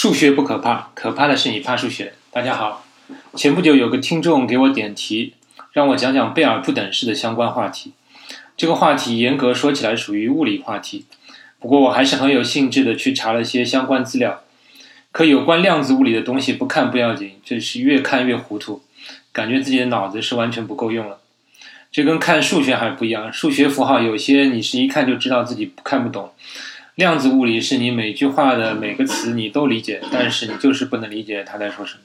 数学不可怕，可怕的是你怕数学。大家好，前不久有个听众给我点题，让我讲讲贝尔不等式的相关话题。这个话题严格说起来属于物理话题，不过我还是很有兴致的去查了些相关资料。可有关量子物理的东西不看不要紧，这是越看越糊涂，感觉自己的脑子是完全不够用了。这跟看数学还不一样，数学符号有些你是一看就知道自己看不懂。量子物理是你每句话的每个词你都理解，但是你就是不能理解他在说什么。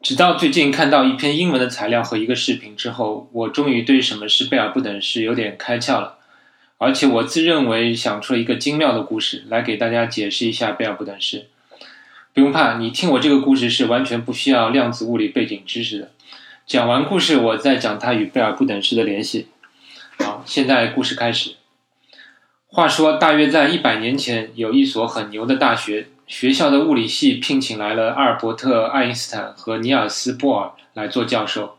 直到最近看到一篇英文的材料和一个视频之后，我终于对什么是贝尔不等式有点开窍了。而且我自认为想出了一个精妙的故事来给大家解释一下贝尔不等式。不用怕，你听我这个故事是完全不需要量子物理背景知识的。讲完故事，我再讲它与贝尔不等式的联系。好，现在故事开始。话说，大约在一百年前，有一所很牛的大学，学校的物理系聘请来了阿尔伯特·爱因斯坦和尼尔斯·波尔来做教授。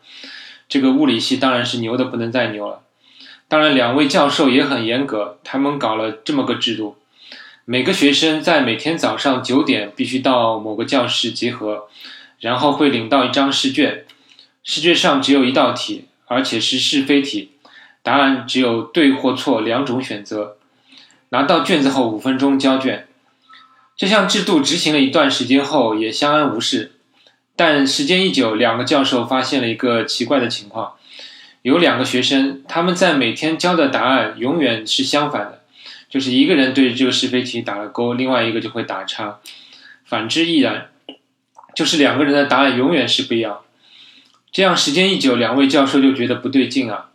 这个物理系当然是牛的不能再牛了。当然，两位教授也很严格，他们搞了这么个制度：每个学生在每天早上九点必须到某个教室集合，然后会领到一张试卷，试卷上只有一道题，而且是是非题，答案只有对或错两种选择。拿到卷子后五分钟交卷，这项制度执行了一段时间后也相安无事。但时间一久，两个教授发现了一个奇怪的情况：有两个学生，他们在每天交的答案永远是相反的，就是一个人对这个是非题打了勾，另外一个就会打叉；反之亦然，就是两个人的答案永远是不一样。这样时间一久，两位教授就觉得不对劲啊。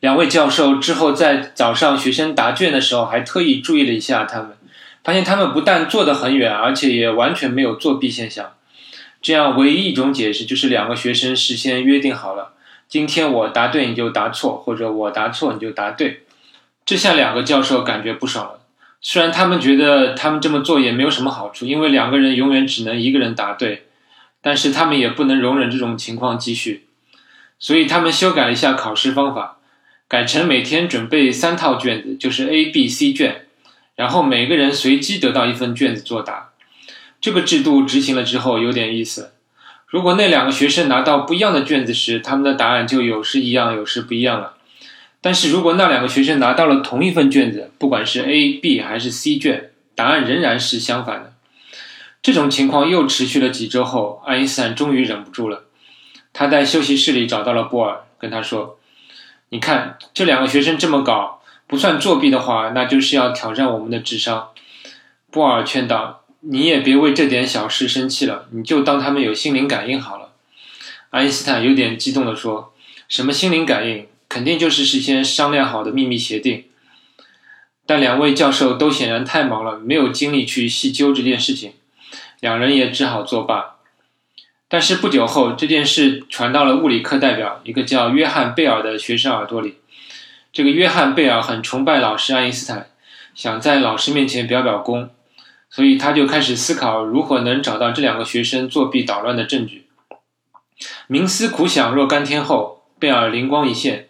两位教授之后在早上学生答卷的时候，还特意注意了一下他们，发现他们不但坐得很远，而且也完全没有作弊现象。这样唯一一种解释就是两个学生事先约定好了，今天我答对你就答错，或者我答错你就答对。这下两个教授感觉不爽了，虽然他们觉得他们这么做也没有什么好处，因为两个人永远只能一个人答对，但是他们也不能容忍这种情况继续，所以他们修改了一下考试方法。改成每天准备三套卷子，就是 A、B、C 卷，然后每个人随机得到一份卷子作答。这个制度执行了之后有点意思。如果那两个学生拿到不一样的卷子时，他们的答案就有时一样，有时不一样了。但是如果那两个学生拿到了同一份卷子，不管是 A、B 还是 C 卷，答案仍然是相反的。这种情况又持续了几周后，爱因斯坦终于忍不住了，他在休息室里找到了波尔，跟他说。你看这两个学生这么搞，不算作弊的话，那就是要挑战我们的智商。波尔劝道：“你也别为这点小事生气了，你就当他们有心灵感应好了。”爱因斯坦有点激动地说：“什么心灵感应？肯定就是事先商量好的秘密协定。”但两位教授都显然太忙了，没有精力去细究这件事情，两人也只好作罢。但是不久后，这件事传到了物理课代表一个叫约翰·贝尔的学生耳朵里。这个约翰·贝尔很崇拜老师爱因斯坦，想在老师面前表表功，所以他就开始思考如何能找到这两个学生作弊捣乱的证据。冥思苦想若干天后，贝尔灵光一现，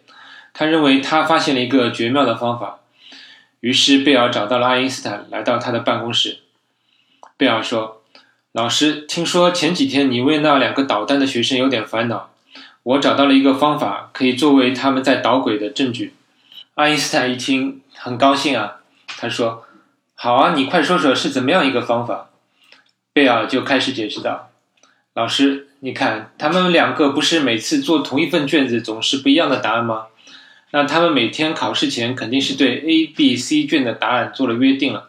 他认为他发现了一个绝妙的方法。于是贝尔找到了爱因斯坦，来到他的办公室。贝尔说。老师，听说前几天你为那两个捣蛋的学生有点烦恼，我找到了一个方法，可以作为他们在捣鬼的证据。爱因斯坦一听，很高兴啊，他说：“好啊，你快说说是怎么样一个方法。”贝尔就开始解释道：“老师，你看，他们两个不是每次做同一份卷子总是不一样的答案吗？那他们每天考试前肯定是对 A、B、C 卷的答案做了约定了。”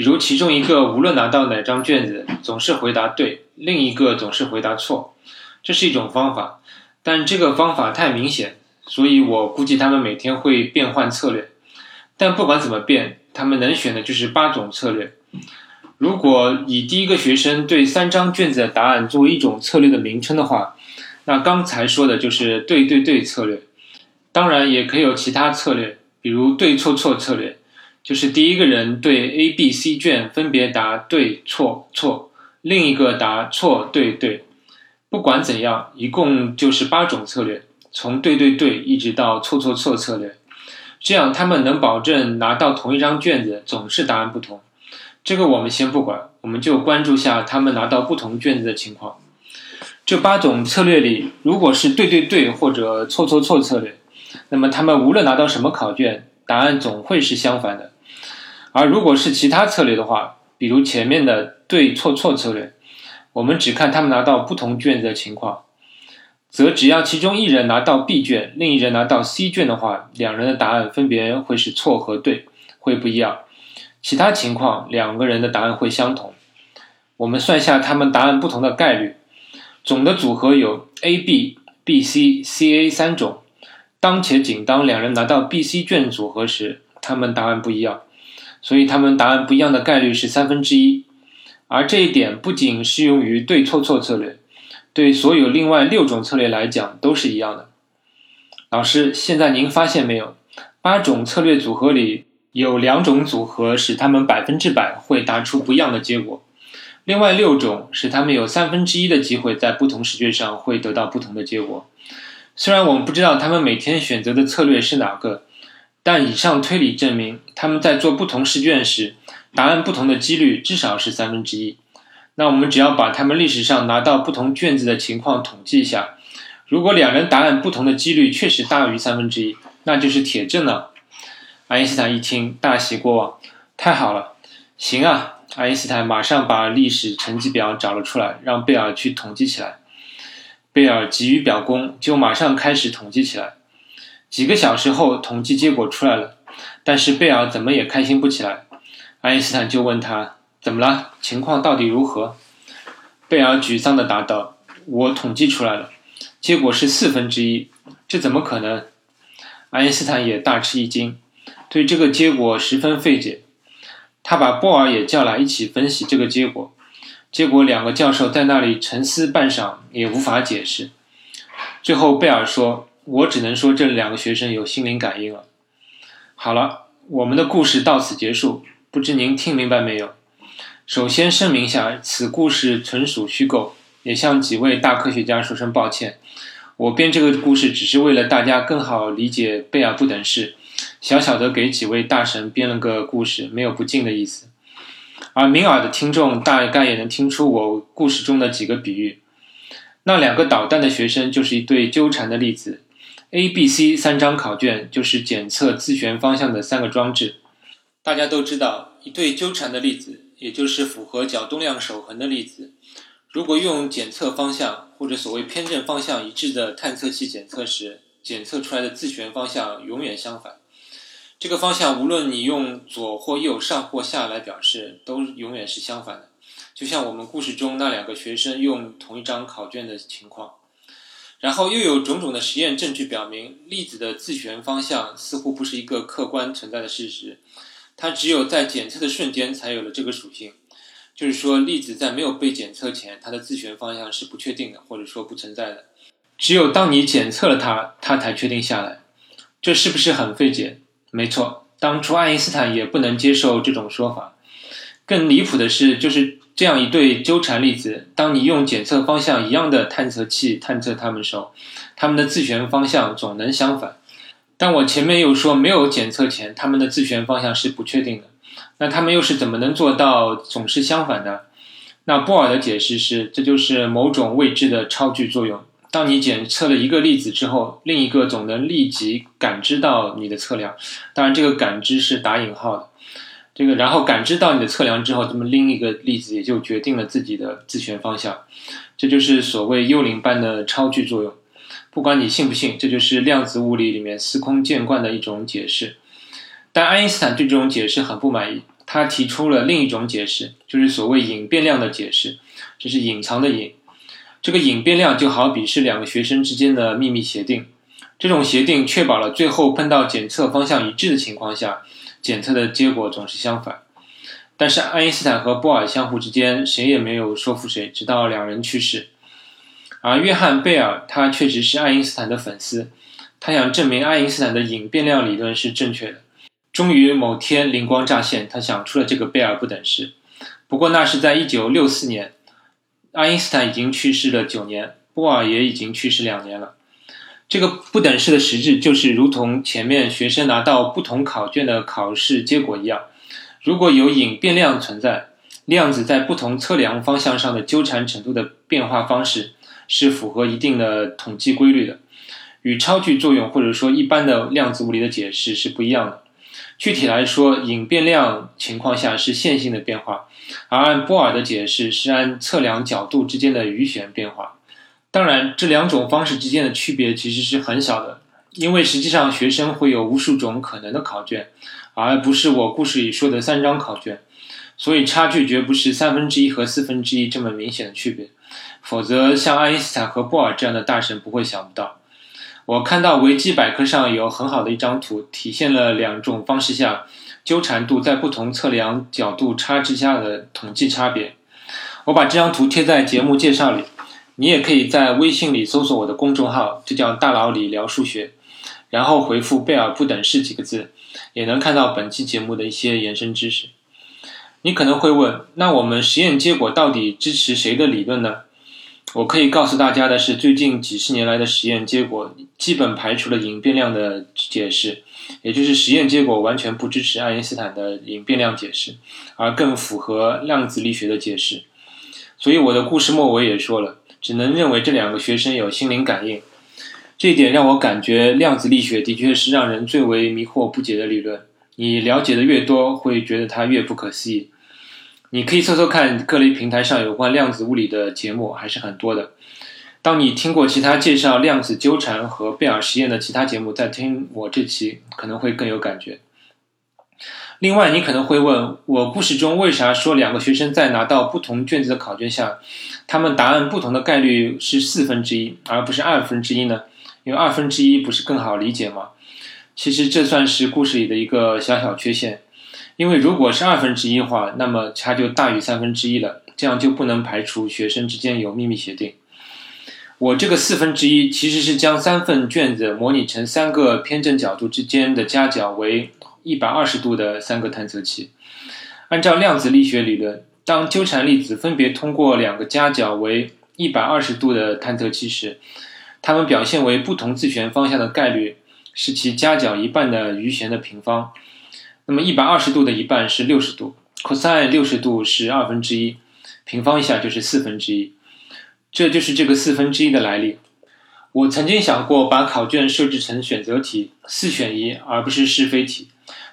比如其中一个无论拿到哪张卷子总是回答对，另一个总是回答错，这是一种方法，但这个方法太明显，所以我估计他们每天会变换策略。但不管怎么变，他们能选的就是八种策略。如果以第一个学生对三张卷子的答案作为一种策略的名称的话，那刚才说的就是对对对策略。当然也可以有其他策略，比如对错错策略。就是第一个人对 A、B、C 卷分别答对、错、错，另一个答错、对、对。不管怎样，一共就是八种策略，从对对对一直到错错错策略。这样他们能保证拿到同一张卷子总是答案不同，这个我们先不管，我们就关注下他们拿到不同卷子的情况。这八种策略里，如果是对对对或者错错错策略，那么他们无论拿到什么考卷，答案总会是相反的。而如果是其他策略的话，比如前面的对错错策略，我们只看他们拿到不同卷子的情况，则只要其中一人拿到 B 卷，另一人拿到 C 卷的话，两人的答案分别会是错和对，会不一样。其他情况，两个人的答案会相同。我们算下他们答案不同的概率。总的组合有 A、B、B、C、C、A 三种。当且仅当两人拿到 B、C 卷组合时，他们答案不一样，所以他们答案不一样的概率是三分之一。而这一点不仅适用于对错错策略，对所有另外六种策略来讲都是一样的。老师，现在您发现没有？八种策略组合里有两种组合使他们百分之百会答出不一样的结果。另外六种使他们有三分之一的机会在不同试卷上会得到不同的结果。虽然我们不知道他们每天选择的策略是哪个，但以上推理证明他们在做不同试卷时，答案不同的几率至少是三分之一。那我们只要把他们历史上拿到不同卷子的情况统计一下，如果两人答案不同的几率确实大于三分之一，那就是铁证了。爱因斯坦一听大喜过望，太好了，行啊。爱因斯坦马上把历史成绩表找了出来，让贝尔去统计起来。贝尔急于表功，就马上开始统计起来。几个小时后，统计结果出来了，但是贝尔怎么也开心不起来。爱因斯坦就问他：“怎么了？情况到底如何？”贝尔沮丧地答道：“我统计出来了，结果是四分之一，这怎么可能？”爱因斯坦也大吃一惊，对这个结果十分费解。他把波尔也叫来一起分析这个结果，结果两个教授在那里沉思半晌，也无法解释。最后贝尔说：“我只能说这两个学生有心灵感应了。”好了，我们的故事到此结束，不知您听明白没有？首先声明一下，此故事纯属虚构，也向几位大科学家说声抱歉。我编这个故事只是为了大家更好理解贝尔不等式。小小的给几位大神编了个故事，没有不敬的意思。而明耳的听众大概也能听出我故事中的几个比喻。那两个捣蛋的学生就是一对纠缠的粒子，A、B、C 三张考卷就是检测自旋方向的三个装置。大家都知道，一对纠缠的粒子，也就是符合角动量守恒的粒子，如果用检测方向或者所谓偏振方向一致的探测器检测时，检测出来的自旋方向永远相反。这个方向无论你用左或右、上或下来表示，都永远是相反的。就像我们故事中那两个学生用同一张考卷的情况。然后又有种种的实验证据表明，粒子的自旋方向似乎不是一个客观存在的事实，它只有在检测的瞬间才有了这个属性。就是说，粒子在没有被检测前，它的自旋方向是不确定的，或者说不存在的。只有当你检测了它，它才确定下来。这是不是很费解？没错，当初爱因斯坦也不能接受这种说法。更离谱的是，就是这样一对纠缠粒子，当你用检测方向一样的探测器探测它们时，候，它们的自旋方向总能相反。但我前面又说，没有检测前，它们的自旋方向是不确定的。那它们又是怎么能做到总是相反的？那波尔的解释是，这就是某种未知的超距作用。当你检测了一个粒子之后，另一个总能立即感知到你的测量。当然，这个感知是打引号的。这个然后感知到你的测量之后，这么另一个粒子也就决定了自己的自旋方向。这就是所谓幽灵般的超距作用。不管你信不信，这就是量子物理里面司空见惯的一种解释。但爱因斯坦对这种解释很不满意，他提出了另一种解释，就是所谓隐变量的解释。这是隐藏的隐。这个隐变量就好比是两个学生之间的秘密协定，这种协定确保了最后碰到检测方向一致的情况下，检测的结果总是相反。但是爱因斯坦和波尔相互之间谁也没有说服谁，直到两人去世。而约翰贝尔他确实是爱因斯坦的粉丝，他想证明爱因斯坦的隐变量理论是正确的。终于某天灵光乍现，他想出了这个贝尔不等式。不过那是在一九六四年。爱因斯坦已经去世了九年，波尔也已经去世两年了。这个不等式的实质就是如同前面学生拿到不同考卷的考试结果一样，如果有隐变量存在，量子在不同测量方向上的纠缠程度的变化方式是符合一定的统计规律的，与超距作用或者说一般的量子物理的解释是不一样的。具体来说，隐变量情况下是线性的变化，而按波尔的解释是按测量角度之间的余弦变化。当然，这两种方式之间的区别其实是很小的，因为实际上学生会有无数种可能的考卷，而不是我故事里说的三张考卷，所以差距绝不是三分之一和四分之一这么明显的区别。否则，像爱因斯坦和波尔这样的大神不会想不到。我看到维基百科上有很好的一张图，体现了两种方式下纠缠度在不同测量角度差之下的统计差别。我把这张图贴在节目介绍里，你也可以在微信里搜索我的公众号，就叫“大佬李聊数学”，然后回复“贝尔不等式”几个字，也能看到本期节目的一些延伸知识。你可能会问，那我们实验结果到底支持谁的理论呢？我可以告诉大家的是，最近几十年来的实验结果基本排除了隐变量的解释，也就是实验结果完全不支持爱因斯坦的隐变量解释，而更符合量子力学的解释。所以我的故事末尾也说了，只能认为这两个学生有心灵感应。这一点让我感觉量子力学的确是让人最为迷惑不解的理论。你了解的越多，会觉得它越不可思议。你可以搜搜看，各类平台上有关量子物理的节目还是很多的。当你听过其他介绍量子纠缠和贝尔实验的其他节目，再听我这期可能会更有感觉。另外，你可能会问我故事中为啥说两个学生在拿到不同卷子的考卷下，他们答案不同的概率是四分之一，而不是二分之一呢？因为二分之一不是更好理解吗？其实这算是故事里的一个小小缺陷。因为如果是二分之一的话，那么它就大于三分之一了，这样就不能排除学生之间有秘密协定。我这个四分之一其实是将三份卷子模拟成三个偏振角度之间的夹角为一百二十度的三个探测器。按照量子力学理论，当纠缠粒子分别通过两个夹角为一百二十度的探测器时，它们表现为不同自旋方向的概率是其夹角一半的余弦的平方。那么一百二十度的一半是六十度，cosine 六十度是二分之一，平方一下就是四分之一，这就是这个四分之一的来历。我曾经想过把考卷设置成选择题，四选一，而不是是非题，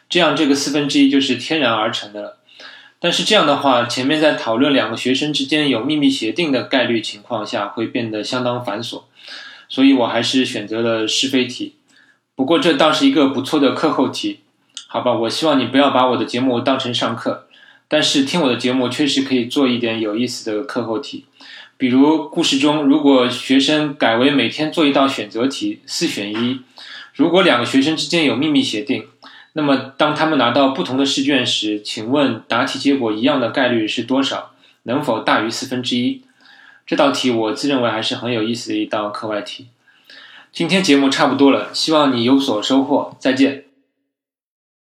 这样这个四分之一就是天然而成的了。但是这样的话，前面在讨论两个学生之间有秘密协定的概率情况下，会变得相当繁琐，所以我还是选择了是非题。不过这倒是一个不错的课后题。好吧，我希望你不要把我的节目当成上课，但是听我的节目确实可以做一点有意思的课后题，比如故事中，如果学生改为每天做一道选择题，四选一，如果两个学生之间有秘密协定，那么当他们拿到不同的试卷时，请问答题结果一样的概率是多少？能否大于四分之一？这道题我自认为还是很有意思的一道课外题。今天节目差不多了，希望你有所收获，再见。